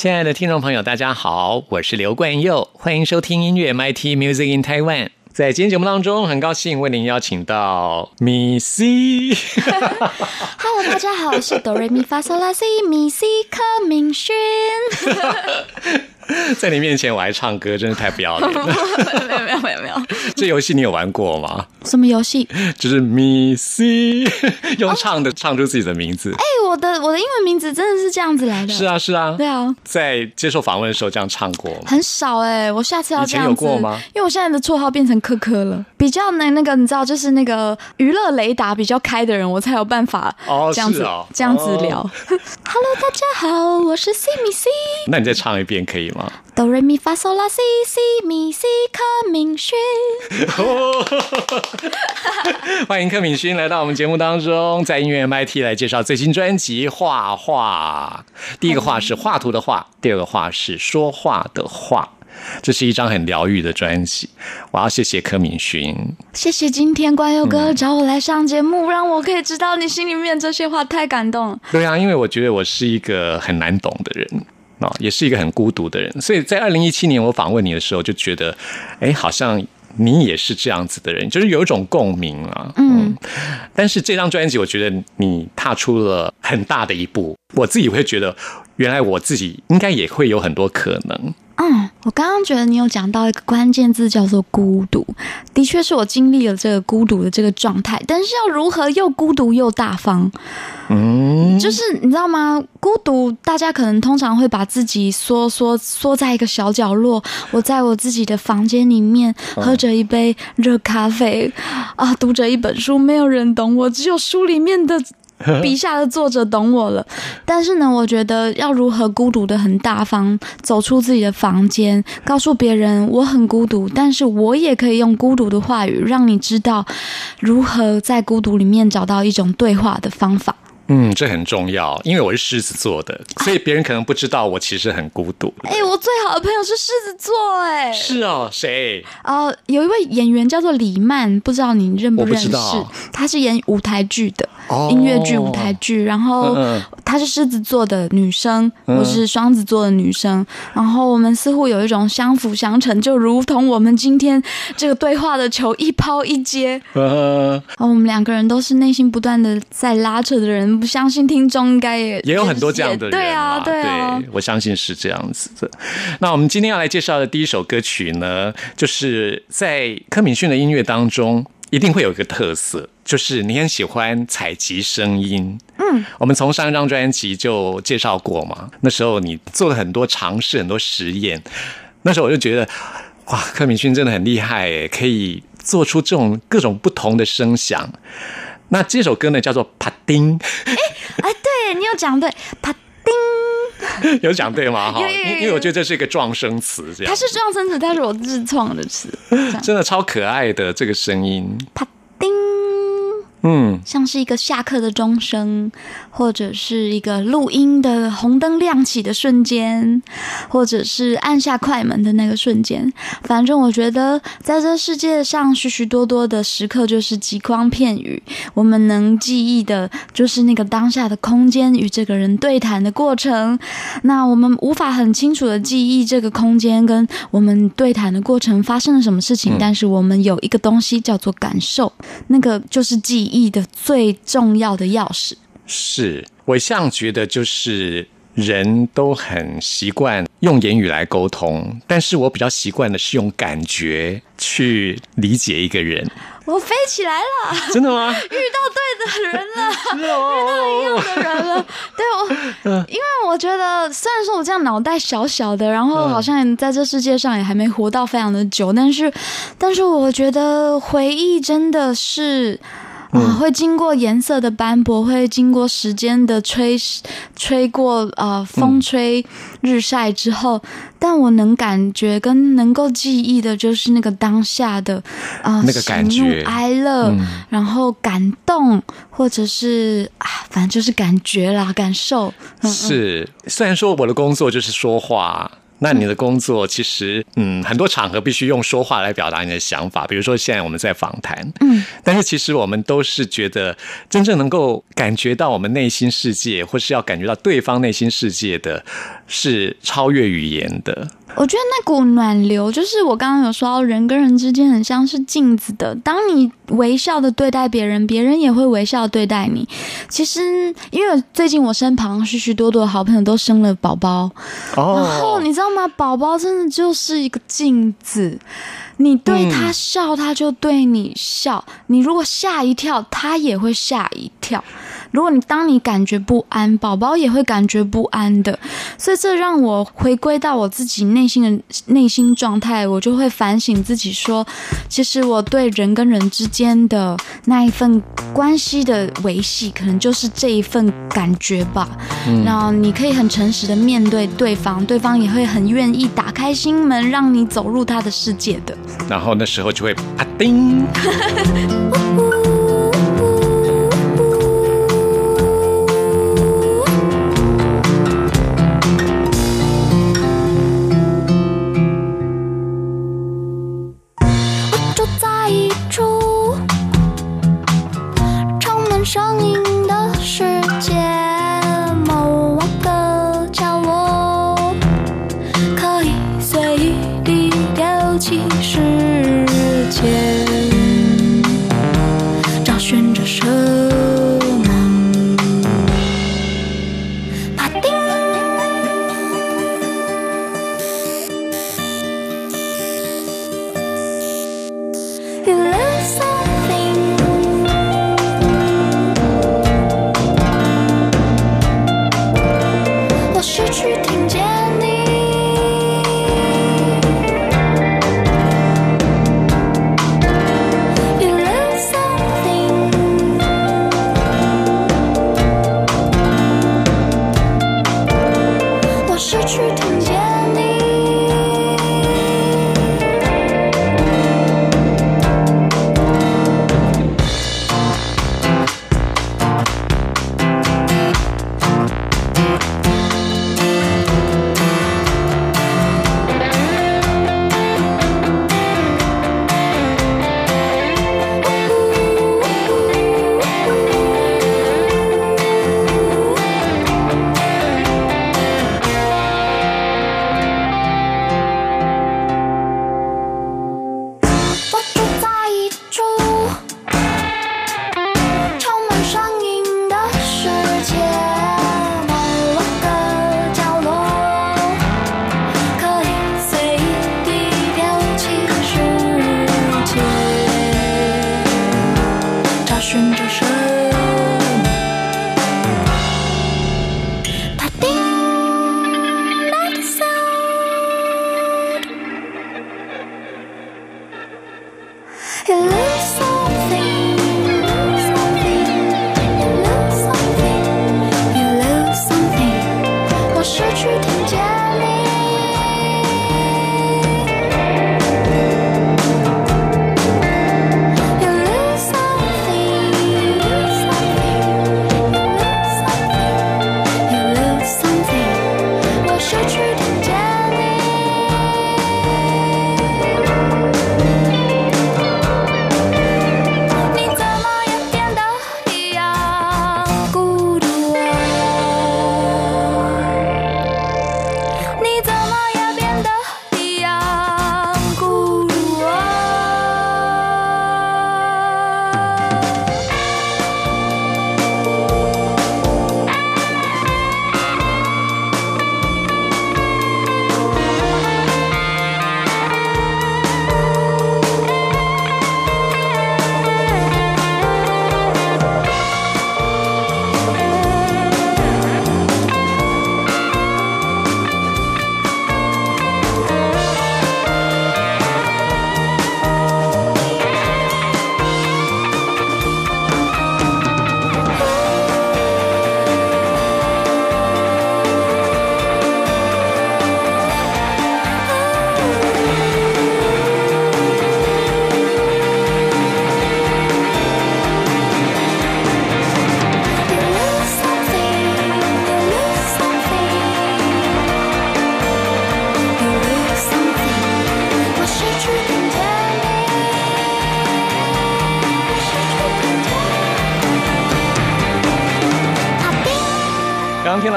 亲爱的听众朋友，大家好，我是刘冠佑，欢迎收听音乐 MIT Music in Taiwan。在今天节目当中，很高兴为您邀请到米 C。Hello，大家好，我是哆瑞咪发嗦拉西咪西柯明勋。在你面前我还唱歌，真是太不要脸了。没有没有没有没有，这游戏你有玩过吗？什么游戏？就是米 C 用唱的唱出自己的名字。哎、我的我的英文名字真的是这样子来的。是啊，是啊。对啊，在接受访问的时候这样唱过吗？很少哎、我下次要这样子。有过吗因为我现在的绰号变成科科了，比较那那个你知道，就是那个娱乐雷达比较开的人，我才有办法哦这样子、是哦这样子聊。Hello，大家好，我是 C 米 C。那你再唱一遍可以吗？哆瑞咪发嗦啦西西咪西柯明勋。欢迎柯敏勋来到我们节目当中，在音乐 MIT 来介绍最新专辑《画画》。第一个画是画图的画，第二个画是说话的话。这是一张很疗愈的专辑，我要谢谢柯敏勋。谢谢今天关佑嗯哥找我来上节目，让我可以知道你心里面这些话，太感动了。对啊，因为我觉得我是一个很难懂的人啊、也是一个很孤独的人，所以在二零一七年我访问你的时候，就觉得，哎，好像你也是这样子的人，就是有一种共鸣啊。嗯，但是这张专辑，我觉得你踏出了很大的一步，我自己会觉得，原来我自己应该也会有很多可能。嗯，我刚刚觉得你有讲到一个关键字叫做孤独，的确是我经历了这个孤独的这个状态，但是要如何又孤独又大方，嗯，就是你知道吗？孤独，大家可能通常会把自己缩缩缩在一个小角落，我在我自己的房间里面喝着一杯热咖啡，啊，读着一本书，没有人懂我，只有书里面的。笔下的作者懂我了，但是呢，我觉得要如何孤独的很大方，走出自己的房间，告诉别人我很孤独，但是我也可以用孤独的话语，让你知道如何在孤独里面找到一种对话的方法。嗯，这很重要，因为我是狮子座的，所以别人可能不知道我其实很孤独。哎、我最好的朋友是狮子座、哎，是哦，谁？哦，有一位演员叫做李曼，不知道你认不认识？她是演舞台剧的，哦。音乐剧、舞台剧，然后她是狮子座的女生，我是双子座的女生，然后我们似乎有一种相辅相成，就如同我们今天这个对话的球一抛一接，呃，然后我们两个人都是内心不断的在拉扯的人，不相信听众应该也也有很多这样的人对啊，嘛对啊，对我相信是这样子的。那我们今天要来介绍的第一首歌曲呢，就是在柯敏逊的音乐当中，一定会有一个特色，就是你很喜欢采集声音。嗯，我们从上一张专辑就介绍过嘛，那时候你做了很多尝试，很多实验。那时候我就觉得，哇，柯敏勋真的很厉害诶，可以做出这种各种不同的声响。那这首歌呢，叫做《帕丁》。哎，对你有讲对，帕丁。有讲对吗？哈，因因为我觉得这是一个撞声词，这样它是撞声词，但是我自创的词，真的超可爱的这个声音。啪叮，嗯，像是一个下课的钟声，或者是一个录音的红灯亮起的瞬间，或者是按下快门的那个瞬间。反正我觉得，在这世界上许许多多的时刻，就是极光片语。我们能记忆的，就是那个当下的空间与这个人对谈的过程。那我们无法很清楚的记忆这个空间跟我们对谈的过程发生了什么事情，但是我们有一个东西叫做感受，那个就是记忆的最重要的钥匙。是我一向觉得就是人都很习惯用言语来沟通，但是我比较习惯的是用感觉去理解一个人。我飞起来了，真的吗？遇到对的人了，遇到一样的人了。对我，因为我觉得，虽然说我这样脑袋小小的，然后好像在这世界上也还没活到非常的久，但是，但是我觉得回忆真的是。啊，会经过颜色的斑驳，会经过时间的吹吹过，呃，风吹日晒之后，但我能感觉跟能够记忆的，就是那个当下的啊，那个感觉哀乐，然后感动，或者是啊，反正就是感觉啦，感受。是，虽然说我的工作就是说话。那你的工作其实，嗯，很多场合必须用说话来表达你的想法，比如说现在我们在访谈，嗯，但是其实我们都是觉得真正能够感觉到我们内心世界，或是要感觉到对方内心世界的，是超越语言的。我觉得那股暖流，就是我刚刚有说到，人跟人之间很像是镜子的。当你微笑的对待别人，别人也会微笑对待你。其实，因为最近我身旁许许多多的好朋友都生了宝宝，然后你知道吗？宝宝真的就是一个镜子，你对他笑，他就对你笑；你如果吓一跳，他也会吓一跳。如果你当你感觉不安，宝宝也会感觉不安的，所以这让我回归到我自己内心的内心状态，我就会反省自己说，其实我对人跟人之间的那一份关系的维系，可能就是这一份感觉吧。那你可以很诚实的面对对方，对方也会很愿意打开心门，让你走入他的世界的。然后那时候就会啪叮。声音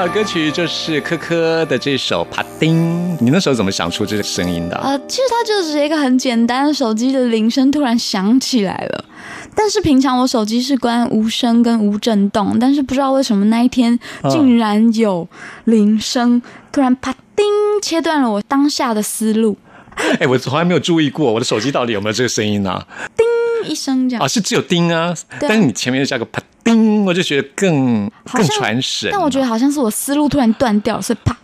到的歌曲就是科科的这首《帕丁》，你那时候怎么想出这个声音的？呃，其实它就是一个很简单，手机的铃声突然响起来了。但是平常我手机是关无声跟无震动，但是不知道为什么那一天竟然有铃声，突然啪叮，切断了我当下的思路。哎，我从来没有注意过我的手机到底有没有这个声音呢？叮一声这样。啊，是只有叮啊，但是你前面又加个啪叮，我就觉得更更传神。但我觉得好像是我思路突然断掉，所以啪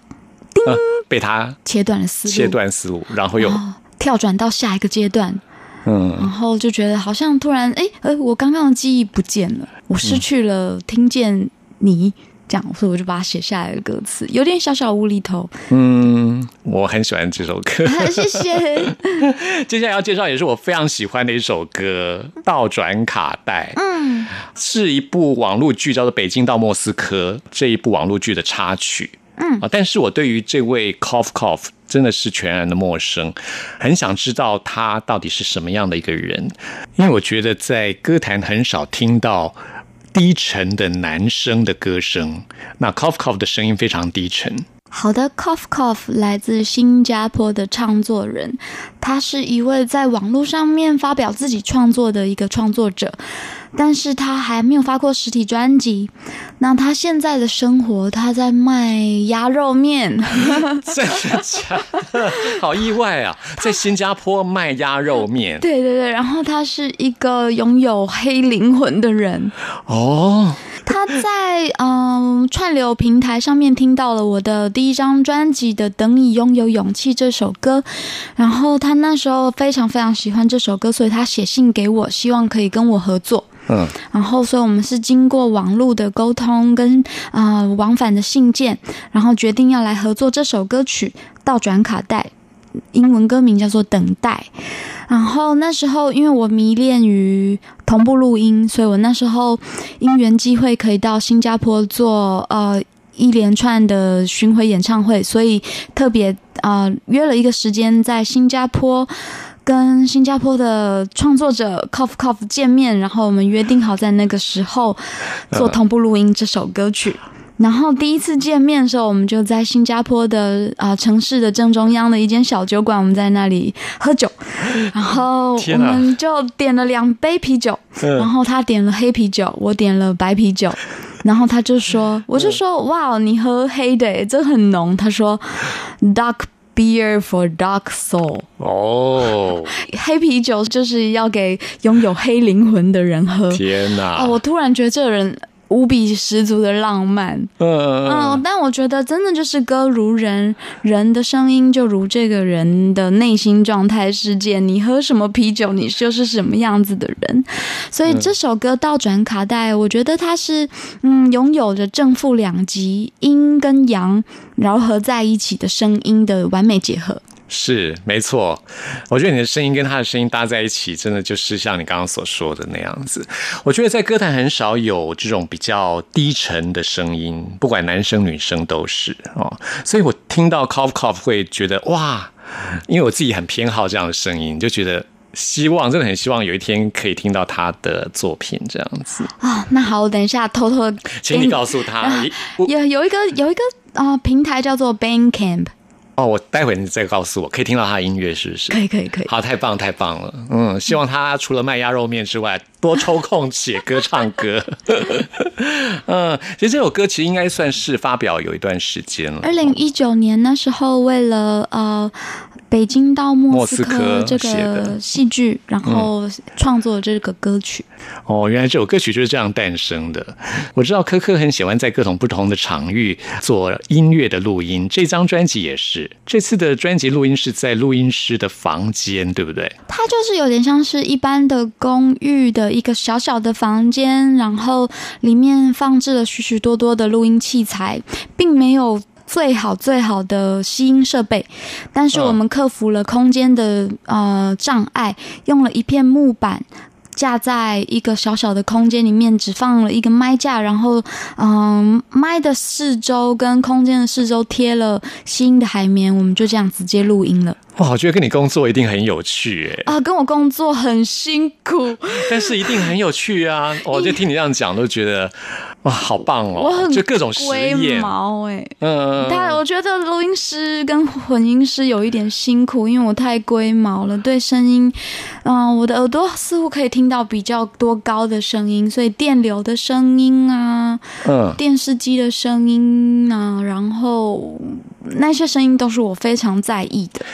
叮。被他切断了思路，切断思路，然后又跳转到下一个阶段。嗯，然后就觉得好像突然，哎，呃，我刚刚的记忆不见了，我失去了听见你讲，所以我就把它写下来的歌词，有点小小无厘头。嗯，我很喜欢这首歌，谢谢。接下来要介绍也是我非常喜欢的一首歌，《倒转卡带》。嗯，是一部网络剧，叫做《北京到莫斯科》这一部网络剧的插曲。嗯啊，但是我对于这位 Cough Cough 真的是全然的陌生，很想知道他到底是什么样的一个人，因为我觉得在歌坛很少听到低沉的男生的歌声，那 Cough Cough 的声音非常低沉。好的，Cough Cough 来自新加坡的创作人，他是一位在网络上面发表自己创作的一个创作者。但是他还没有发过实体专辑。那他现在的生活，他在卖鸭肉面。真的假的？好意外啊！在新加坡卖鸭肉面。对对对，然后他是一个拥有黑灵魂的人。哦。他在嗯串流平台上面听到了我的第一张专辑的《等你拥有勇气》这首歌，然后他那时候非常非常喜欢这首歌，所以他写信给我，希望可以跟我合作。嗯，然后，所以我们是经过网络的沟通跟啊往返的信件，然后决定要来合作这首歌曲《倒转卡带》，英文歌名叫做《等待》。然后那时候，因为我迷恋于同步录音，所以我那时候因缘机会可以到新加坡做呃一连串的巡回演唱会，所以特别啊约了一个时间在新加坡。跟新加坡的创作者 Cough Cough 见面，然后我们约定好在那个时候做同步录音这首歌曲。然后第一次见面的时候，我们就在新加坡的啊城市的正中央的一间小酒馆，我们在那里喝酒。然后我们就点了两杯啤酒，然后他点了黑啤酒，我点了白啤酒。然后他就说，我就说，哇，你喝黑的，这很浓。他说，Dark。Beer for dark soul。哦，黑啤酒就是要给拥有黑灵魂的人喝。天哪！哦，我突然觉得这个人。无比十足的浪漫，嗯嗯，但我觉得真的就是歌如人，人的声音就如这个人的内心状态世界。你喝什么啤酒，你就是什么样子的人。所以这首歌倒转卡带，我觉得它是嗯，拥有着正负两极，阴跟阳柔合在一起的声音的完美结合。是没错，我觉得你的声音跟他的声音搭在一起，真的就是像你刚刚所说的那样子。我觉得在歌坛很少有这种比较低沉的声音，不管男生女生都是哦。所以我听到 Cough Cough 会觉得哇，因为我自己很偏好这样的声音，就觉得希望真的很希望有一天可以听到他的作品这样子啊。那好，我等一下偷偷请你告诉他，有有一个有一个啊平台叫做 Bandcamp。哦，我待会你再告诉我，可以听到他的音乐是不是？可以，可以，可以。好，太棒，太棒了。嗯，希望他除了卖鸭肉面之外，多抽空写歌、唱歌。嗯，其实这首歌其实应该算是发表有一段时间了。二零一九年那时候，为了呃。北京到莫斯科这个戏剧，然后创作这个歌曲。哦，原来这首歌曲就是这样诞生的。我知道科科很喜欢在各种不同的场域做音乐的录音，这张专辑也是。这次的专辑录音是在录音师的房间，对不对？它就是有点像是一般的公寓的一个小小的房间，然后里面放置了许许多多的录音器材，并没有。最好最好的吸音设备，但是我们克服了空间的呃障碍，用了一片木板架在一个小小的空间里面，只放了一个麦架，然后嗯麦的四周跟空间的四周贴了吸音的海绵，我们就这样直接录音了。哇，我觉得跟你工作一定很有趣哎，啊，跟我工作很辛苦，但是一定很有趣啊！我就听你这样讲，都觉得哇，好棒哦！我很就各种实龟验，毛哎、嗯，但我觉得录音师跟混音师有一点辛苦，因为我太龟毛了，对声音，嗯、我的耳朵似乎可以听到比较多高的声音，所以电流的声音啊，嗯，电视机的声音啊，然后那些声音都是我非常在意的。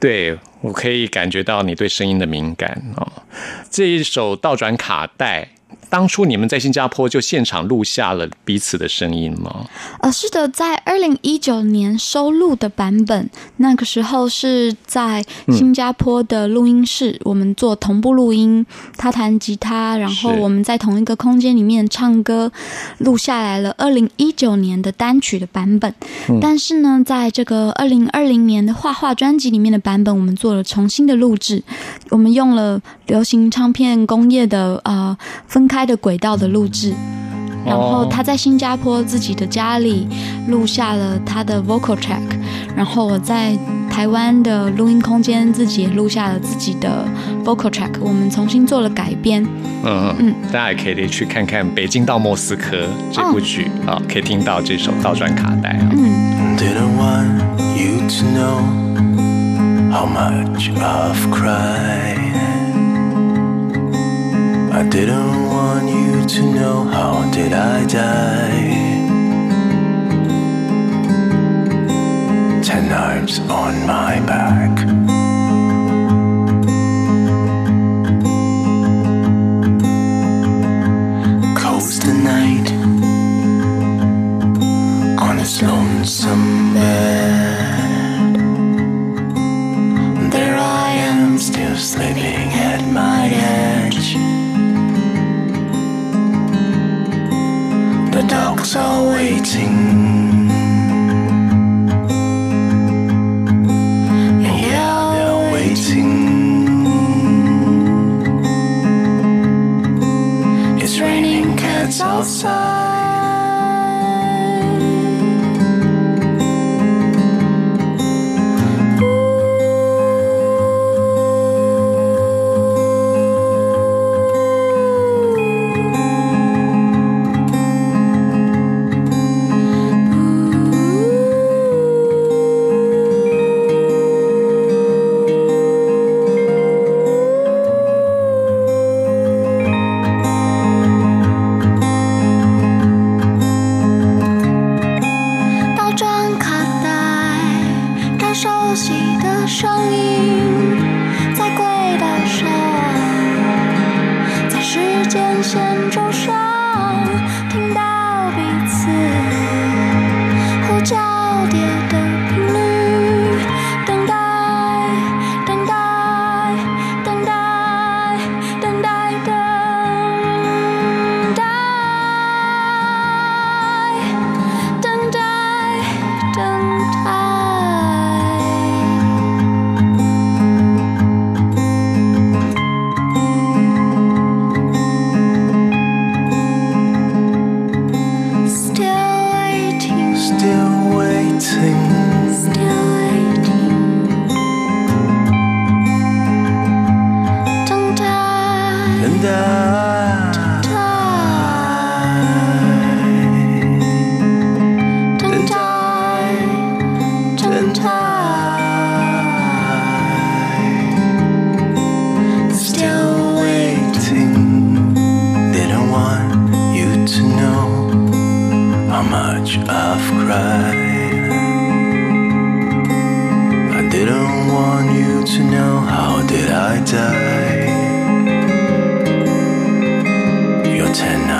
对我可以感觉到你对声音的敏感哦。这一首倒转卡带。当初你们在新加坡就现场录下了彼此的声音吗？呃，是的，在二零一九年收录的版本，那个时候是在新加坡的录音室，我们做同步录音，他弹吉他，然后我们在同一个空间里面唱歌，录下来了二零一九年的单曲的版本。但是呢，在这个二零二零年的画画专辑里面的版本，我们做了重新的录制，我们用了流行唱片工业的呃分开的轨道的录制。然后他在新加坡自己的家里录下了他的 vocal track，然后我在台湾的录音空间自己也录下了自己的 vocal track，我们重新做了改编。嗯嗯，大家也可以去看看《北京到莫斯科》这部剧啊、可以听到这首倒转卡带啊。嗯，I didn't want you to know how did I die. Ten knives on my back. Coast the night on his lonesome bed. There I am, still sleeping at my edge. Dogs are waiting. Yeah, they're waiting. It's raining cats outside. To know how did I die. Your ten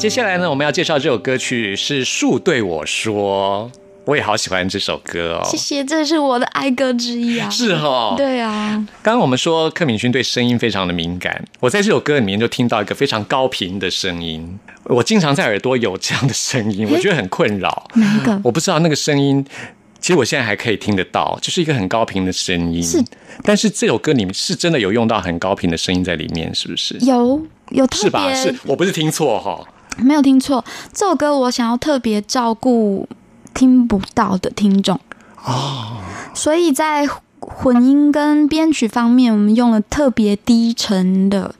接下来呢，我们要介绍这首歌曲是《树对我说》，我也好喜欢这首歌哦。谢谢，这是我的爱歌之一啊。是哦，对啊，刚刚我们说柯敏勋对声音非常的敏感，我在这首歌里面就听到一个非常高频的声音，我经常在耳朵有这样的声音，我觉得很困扰。哪一个？我不知道那个声音，其实我现在还可以听得到，就是一个很高频的声音。是，但是这首歌里面是真的有用到很高频的声音在里面，是不是？有有特是吧？别是我不是听错哈？没有听错，这首歌我想要特别照顾听不到的听众。哦，所以在混音跟编曲方面，我们用了特别低沉的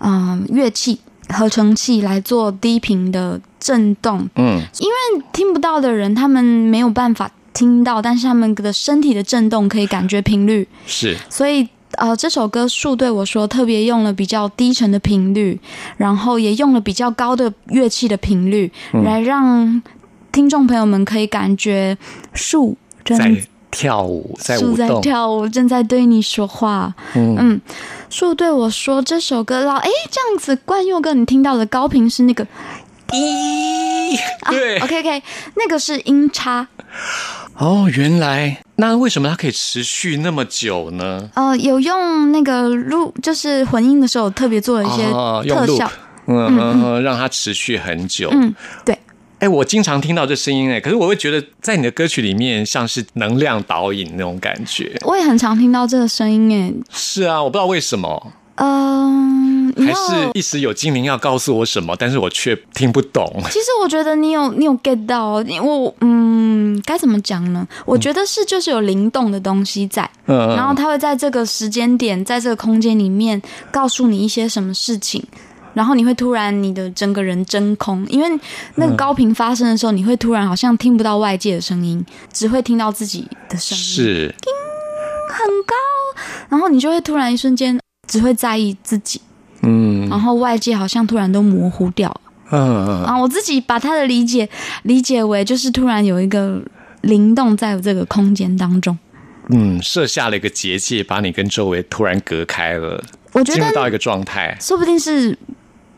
嗯、乐器合成器来做低频的震动，嗯，因为听不到的人他们没有办法听到，但是他们的身体的震动可以感觉频率，是。所以呃，这首歌树对我说特别用了比较低沉的频率，然后也用了比较高的乐器的频率，嗯来让听众朋友们可以感觉树正在跳舞，在树在，跳舞，正在对你说话。嗯嗯，树对我说这首歌老哎，这样子冠佑哥你听到的高频是那个咦，对，OK OK，那个是音叉。哦，原来那为什么它可以持续那么久呢？呃，有用那个录，就是混音的时候特别做了一些特效。嗯嗯嗯，让它持续很久。嗯，对，哎，我经常听到这声音哎，可是我会觉得在你的歌曲里面像是能量导引那种感觉。我也很常听到这个声音哎。是啊，我不知道为什么，嗯、你还是一时有精灵要告诉我什么，但是我却听不懂。其实我觉得你有你有 get 到我嗯该怎么讲呢？我觉得是就是有灵动的东西在，嗯，然后它会在这个时间点，在这个空间里面告诉你一些什么事情。然后你会突然你的整个人真空，因为那个高频发生的时候，你会突然好像听不到外界的声音，只会听到自己的声音。是很高，然后你就会突然一瞬间只会在意自己，嗯然后外界好像突然都模糊掉了。嗯嗯啊，我自己把他的理解理解为就是突然有一个灵动在这个空间当中。嗯，设下了一个结界，把你跟周围突然隔开了，我觉得进入到一个状态。说不定是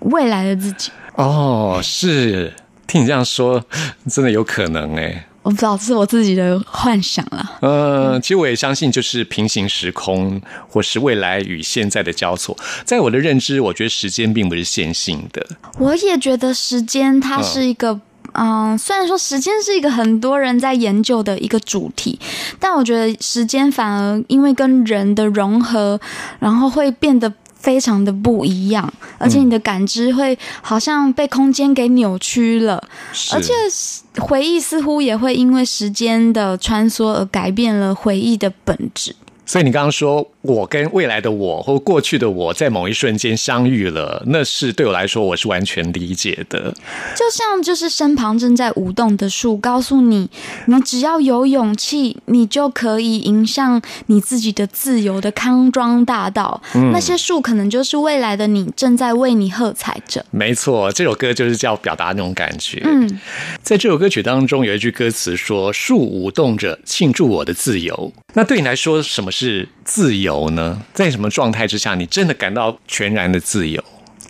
未来的自己，哦，是听你这样说，真的有可能哎。我不知道是我自己的幻想啦。嗯，其实我也相信，就是平行时空，或是未来与现在的交错。在我的认知，我觉得时间并不是线性的。我也觉得时间它是一个。嗯，虽然说时间是一个很多人在研究的一个主题，但我觉得时间反而因为跟人的融合，然后会变得非常的不一样，而且你的感知会好像被空间给扭曲了，是。而且回忆似乎也会因为时间的穿梭而改变了回忆的本质。所以你刚刚说我跟未来的我或过去的我在某一瞬间相遇了，那是对我来说我是完全理解的。就像就是身旁正在舞动的树，告诉你，你只要有勇气，你就可以迎向你自己的自由的康庄大道。那些树可能就是未来的你，正在为你喝彩着。没错，这首歌就是叫表达那种感觉。嗯，在这首歌曲当中有一句歌词说：“树舞动着，庆祝我的自由。”那对你来说，什么是是自由呢？在什么状态之下，你真的感到全然的自由？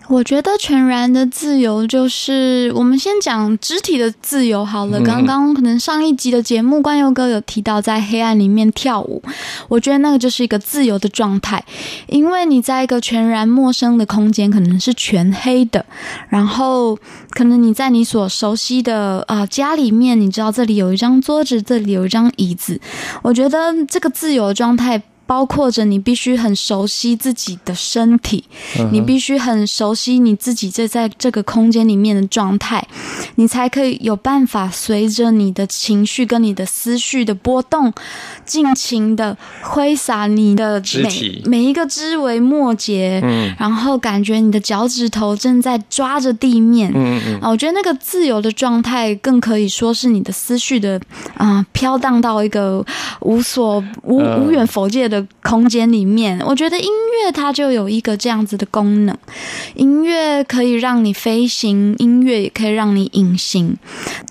我觉得全然的自由就是我们先讲肢体的自由好了。嗯刚刚可能上一集的节目，冠佑哥有提到在黑暗里面跳舞，我觉得那个就是一个自由的状态，因为你在一个全然陌生的空间，可能是全黑的，然后可能你在你所熟悉的啊、呃家里面，你知道这里有一张桌子，这里有一张椅子，我觉得这个自由的状态。包括着你必须很熟悉自己的身体，你必须很熟悉你自己这在这个空间里面的状态，你才可以有办法随着你的情绪跟你的思绪的波动，尽情的挥洒你的每每一个枝微末节，嗯。然后感觉你的脚趾头正在抓着地面，嗯嗯啊，我觉得那个自由的状态，更可以说是你的思绪的啊、飘荡到一个无所无嗯无远佛界的的空间里面。我觉得音乐它就有一个这样子的功能，音乐可以让你飞行，音乐也可以让你隐形。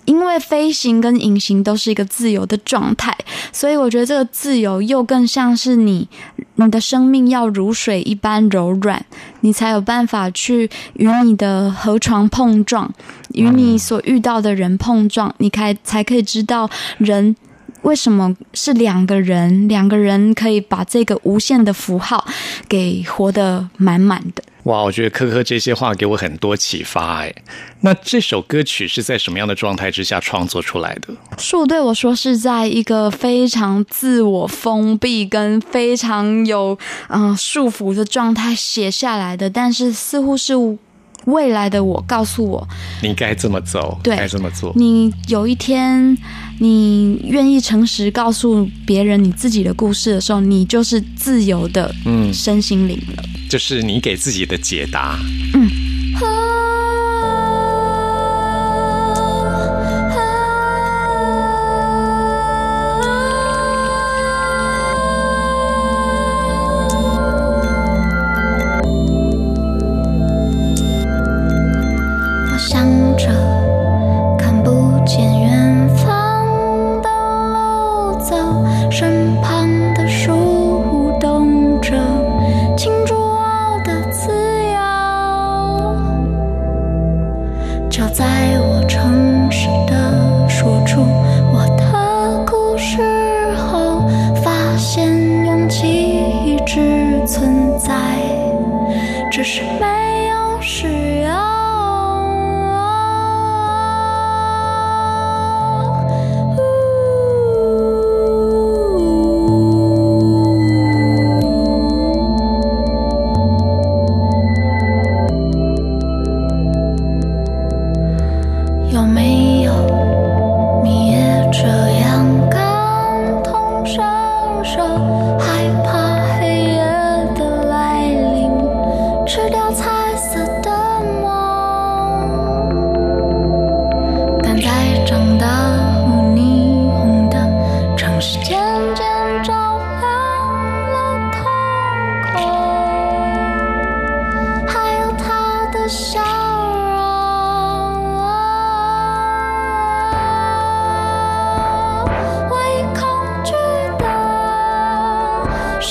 因为飞行跟隐形都是一个自由的状态，所以我觉得这个自由又更像是你，你的生命要如水一般柔软，你才有办法去与你的河床碰撞，与你所遇到的人碰撞，你才才可以知道人为什么是两个人，两个人可以把这个无限的符号给活得满满的。哇，我觉得科科这些话给我很多启发哎。那这首歌曲是在什么样的状态之下创作出来的？树对我说是在一个非常自我封闭跟非常有嗯、呃束缚的状态写下来的，但是似乎是未来的我告诉我，你该这么走，对该这么做。你有一天你愿意诚实告诉别人你自己的故事的时候，你就是自由的嗯身心灵了。就是你给自己的解答。我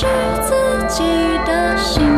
是自己的心。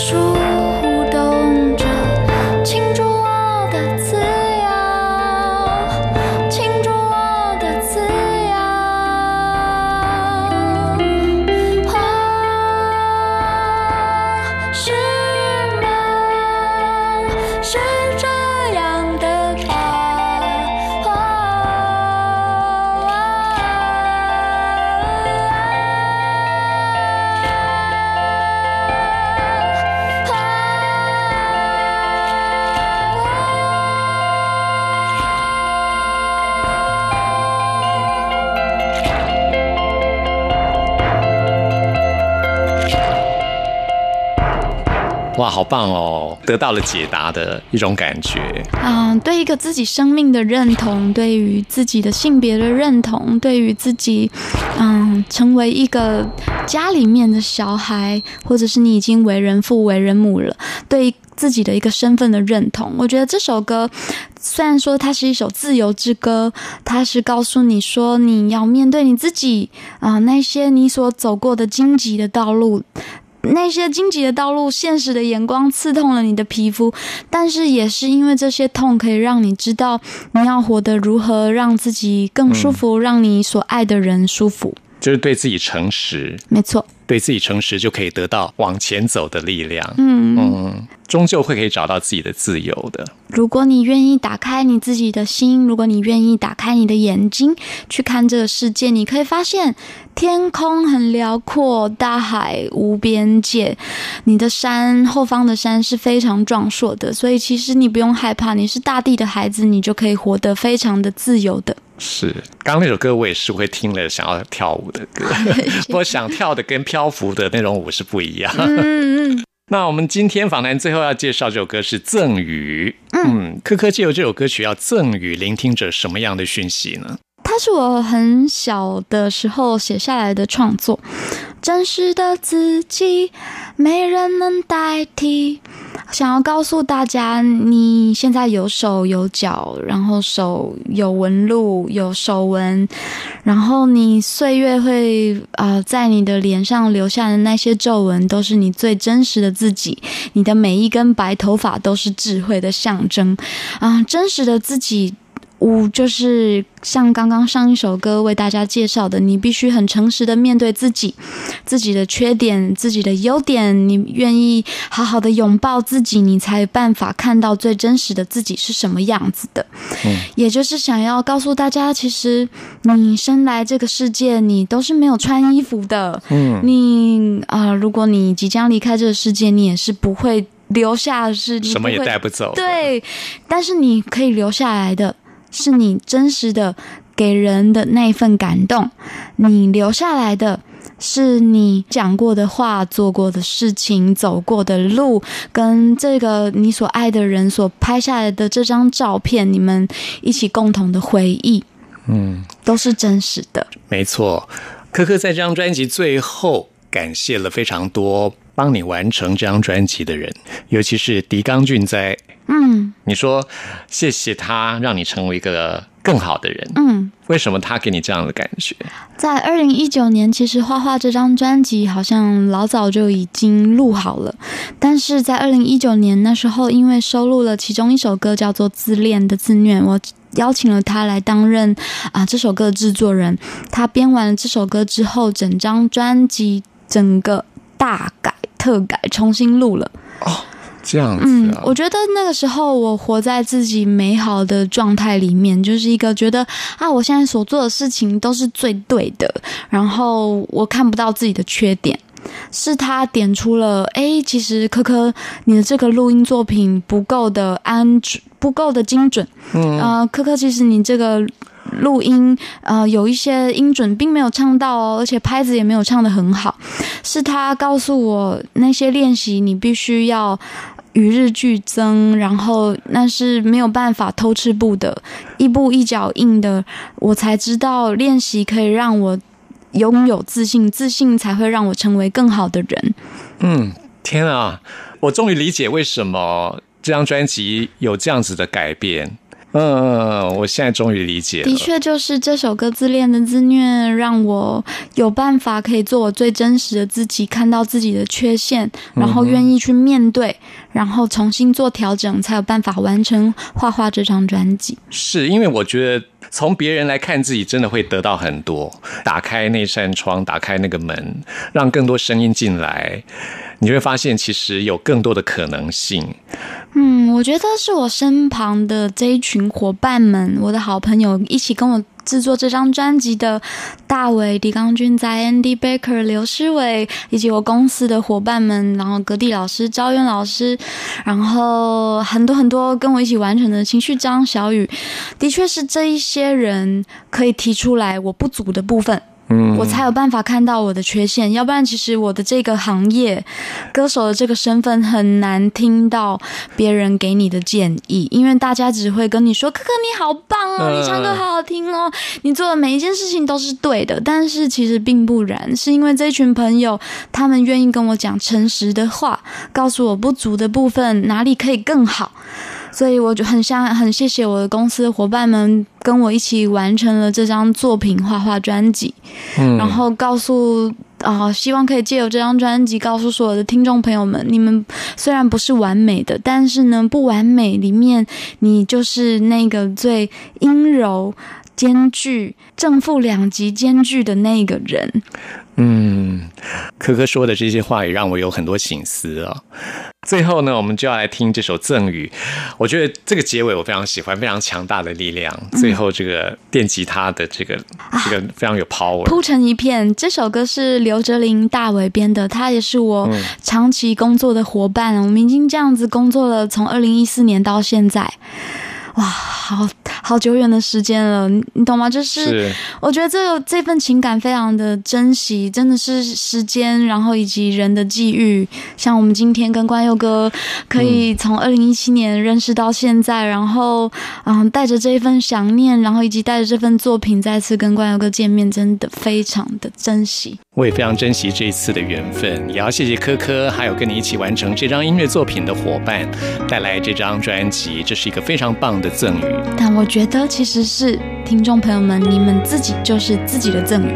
说。好棒哦，得到了解答的一种感觉。嗯，对一个自己生命的认同，对于自己的性别的认同，对于自己，嗯，成为一个家里面的小孩，或者是你已经为人父、为人母了，对自己的一个身份的认同，我觉得这首歌虽然说它是一首自由之歌，它是告诉你说你要面对你自己啊、那些你所走过的荆棘的道路。那些荆棘的道路，现实的眼光刺痛了你的皮肤，但是也是因为这些痛，可以让你知道你要活得如何让自己更舒服，让你所爱的人舒服。就是对自己诚实，没错，对自己诚实就可以得到往前走的力量。嗯，嗯，终究会可以找到自己的自由的。如果你愿意打开你自己的心，如果你愿意打开你的眼睛去看这个世界，你可以发现天空很辽阔，大海无边界，你的山后方的山是非常壮硕的，所以其实你不用害怕，你是大地的孩子，你就可以活得非常的自由的。是，刚刚那首歌我也是会听了想要跳舞的歌，不过想跳的跟漂浮的那种舞是不一样。嗯嗯，那我们今天访谈最后要介绍这首歌是《赠予》。嗯，科科借由这首歌曲要赠予聆听者什么样的讯息呢？它是我很小的时候写下来的创作，真实的自己，没人能代替。想要告诉大家，你现在有手有脚，然后手有纹路，有手纹，然后你岁月会啊、呃在你的脸上留下的那些皱纹，都是你最真实的自己。你的每一根白头发都是智慧的象征啊、真实的自己。五就是像刚刚上一首歌为大家介绍的，你必须很诚实的面对自己，自己的缺点、自己的优点，你愿意好好的拥抱自己，你才有办法看到最真实的自己是什么样子的。嗯，也就是想要告诉大家，其实你生来这个世界，你都是没有穿衣服的。嗯，你啊、如果你即将离开这个世界，你也是不会留下，是你什么也带不走。，对，但是你可以留下来的是你真实的给人的那一份感动，你留下来的。是你讲过的话、做过的事情、走过的路，跟这个你所爱的人所拍下来的这张照片，你们一起共同的回忆，嗯，都是真实的。没错。科科在这张专辑最后感谢了非常多帮你完成这张专辑的人，尤其是狄刚俊在。嗯你说谢谢他，让你成为一个更好的人。嗯，为什么他给你这样的感觉？在二零一九年，其实《画画》这张专辑好像老早就已经录好了，但是在二零一九年那时候，因为收录了其中一首歌叫做《自恋的自虐》，我邀请了他来担任啊、这首歌的制作人。他编完了这首歌之后，整张专辑整个大改特改，重新录了。哦这样子嗯啊，，我觉得那个时候我活在自己美好的状态里面，就是一个觉得啊，我现在所做的事情都是最对的，然后我看不到自己的缺点。是他点出了，哎，其实科科，你的这个录音作品不够的安准，不够的精准。嗯，呃，科科，其实你这个录音，呃，有一些音准并没有唱到哦，而且拍子也没有唱得很好。是他告诉我那些练习，你必须要与日俱增，然后那是没有办法偷吃步的，一步一脚印的，我才知道练习可以让我拥有自信，自信才会让我成为更好的人。嗯，天啊，我终于理解为什么这张专辑有这样子的改变。嗯，我现在终于理解了。的确，就是这首歌自恋的自虐，让我有办法可以做我最真实的自己，看到自己的缺陷，然后愿意去面对，然后重新做调整，才有办法完成《画画》这张专辑。是因为我觉得从别人来看自己，真的会得到很多。打开那扇窗，打开那个门，让更多声音进来，你会发现其实有更多的可能性。嗯，我觉得是我身旁的这一群伙伴们，我的好朋友一起跟我制作这张专辑的大伟、狄刚君在、Andy Baker、刘诗伟，以及我公司的伙伴们，然后格地老师、招远老师，然后很多很多跟我一起完成的情绪张小雨，的确是这一些人可以提出来我不足的部分。嗯我才有办法看到我的缺陷。要不然，其实我的这个行业，歌手的这个身份很难听到别人给你的建议，因为大家只会跟你说：“哥哥你好棒哦，嗯你唱歌好好听哦，你做的每一件事情都是对的。”但是其实并不然，是因为这群朋友他们愿意跟我讲诚实的话，告诉我不足的部分哪里可以更好。所以我就很想很谢谢我的公司伙伴们跟我一起完成了这张作品画画专辑，嗯然后告诉啊、希望可以借由这张专辑告诉所有的听众朋友们，你们虽然不是完美的，但是呢，不完美里面你就是那个最阴柔。兼具正负两极兼具的那个人，嗯，科科说的这些话也让我有很多醒思啊。最后呢，我们就要来听这首《赠予》。我觉得这个结尾我非常喜欢，非常强大的力量。最后这个电吉他的这个、这个非常有 power。铺成一片。这首歌是刘哲林大伟编的，他也是我嗯长期工作的伙伴。我们已经这样子工作了，从二零一四年到现在，哇，好好久远的时间了，你你懂吗？就是是我觉得这个这份情感非常的珍惜，真的是时间，然后以及人的际遇。像我们今天跟关佑哥可以从二零一七年认识到现在，然后嗯，带着这一份想念，然后以及带着这份作品再次跟关佑哥见面，真的非常的珍惜。我也非常珍惜这一次的缘分，也要谢谢科科，还有跟你一起完成这张音乐作品的伙伴，带来这张专辑，这是一个非常棒的赠予。但我觉得其实是听众朋友们，你们自己就是自己的赠予。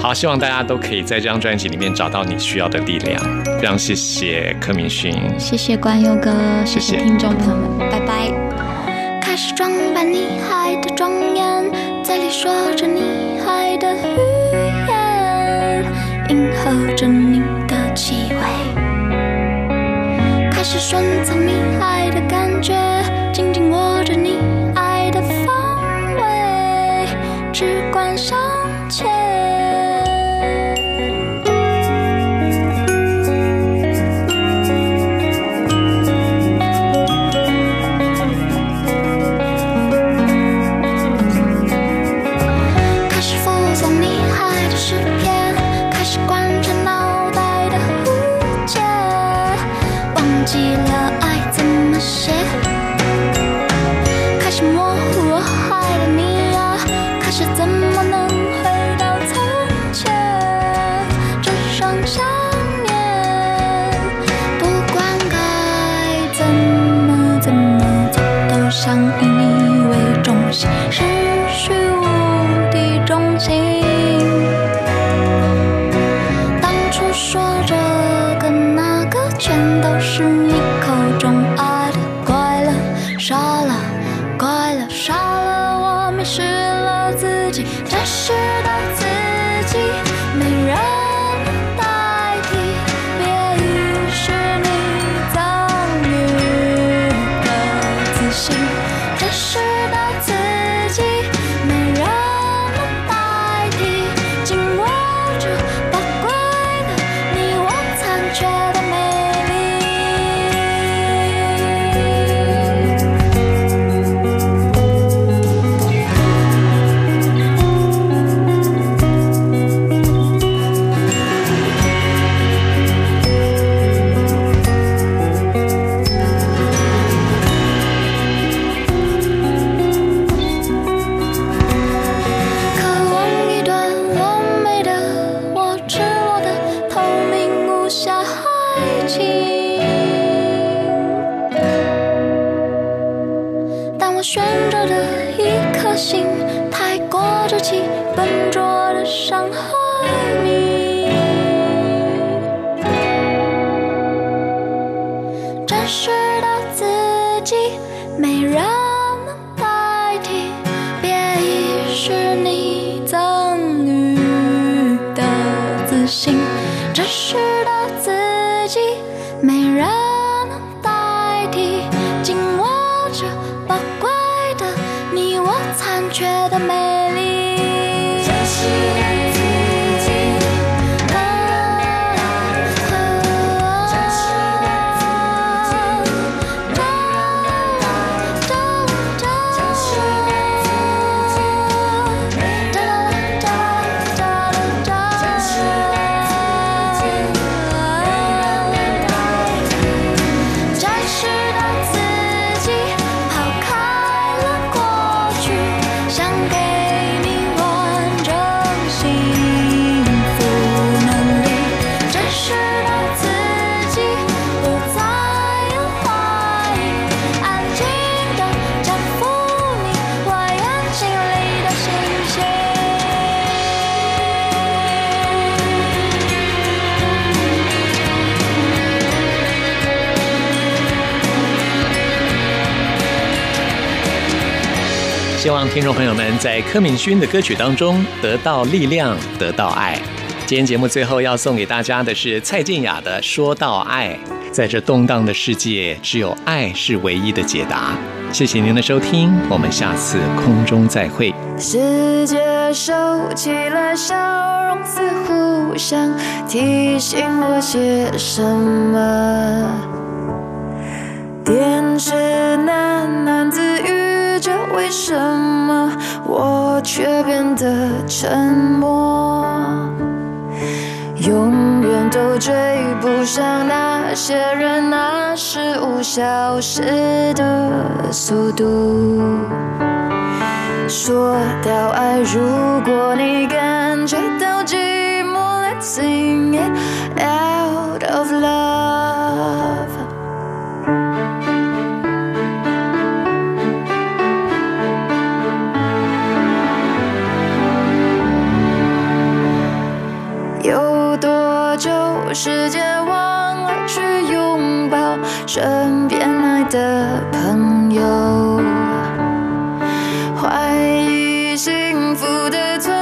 好，希望大家都可以在这张专辑里面找到你需要的力量。非常谢谢柯明勋。谢谢关佑哥，谢谢谢听众朋友们，拜拜。开始装扮你爱的庄严，嘴里说着你爱的语言，迎合着你的气味。开始顺从你爱的感觉，着的一颗心太过稚气，笨拙的伤害你。真实的自己，没人希望听众朋友们在柯敏勋的歌曲当中得到力量，得到爱。今天节目最后要送给大家的是蔡健雅的《说到爱》。在这动荡的世界，只有爱是唯一的解答。谢谢您的收听，我们下次空中再会。世界收起了，笑容似乎想提醒我些什么。电视喃喃自语着，为什么我却变得沉默？永远都追不上那些人那事物消失的速度。说到爱，如果你感觉到寂寞，Let's sing it out of love。久时间忘了去拥抱身边爱的朋友？怀疑幸福的存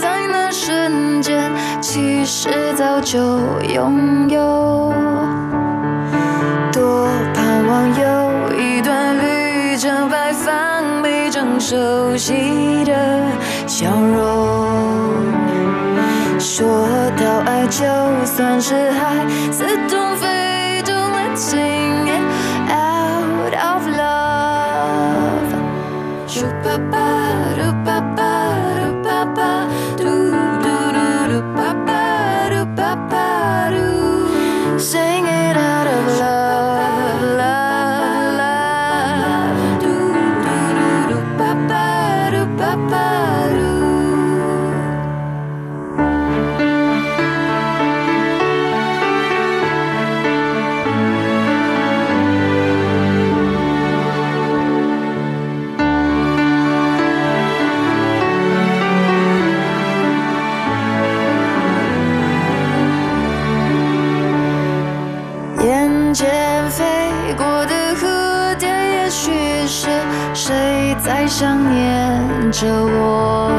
在那瞬间，其实早就拥有。就算是海，似懂非懂，Let's sing 着我。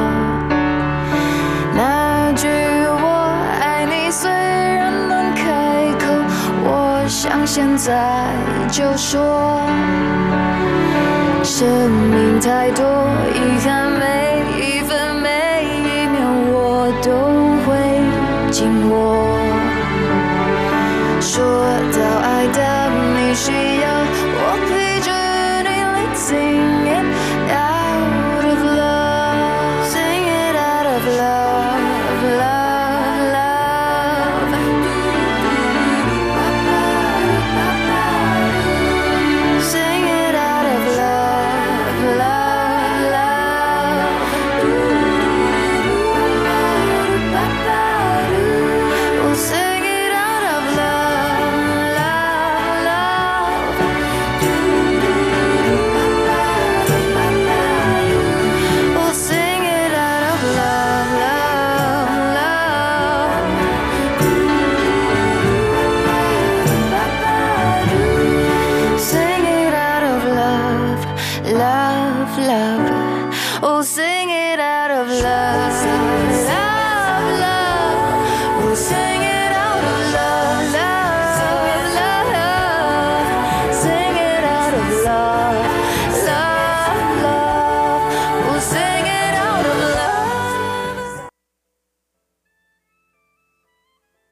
那句我爱你虽然难开口，我想现在就说。生命太多遗憾，每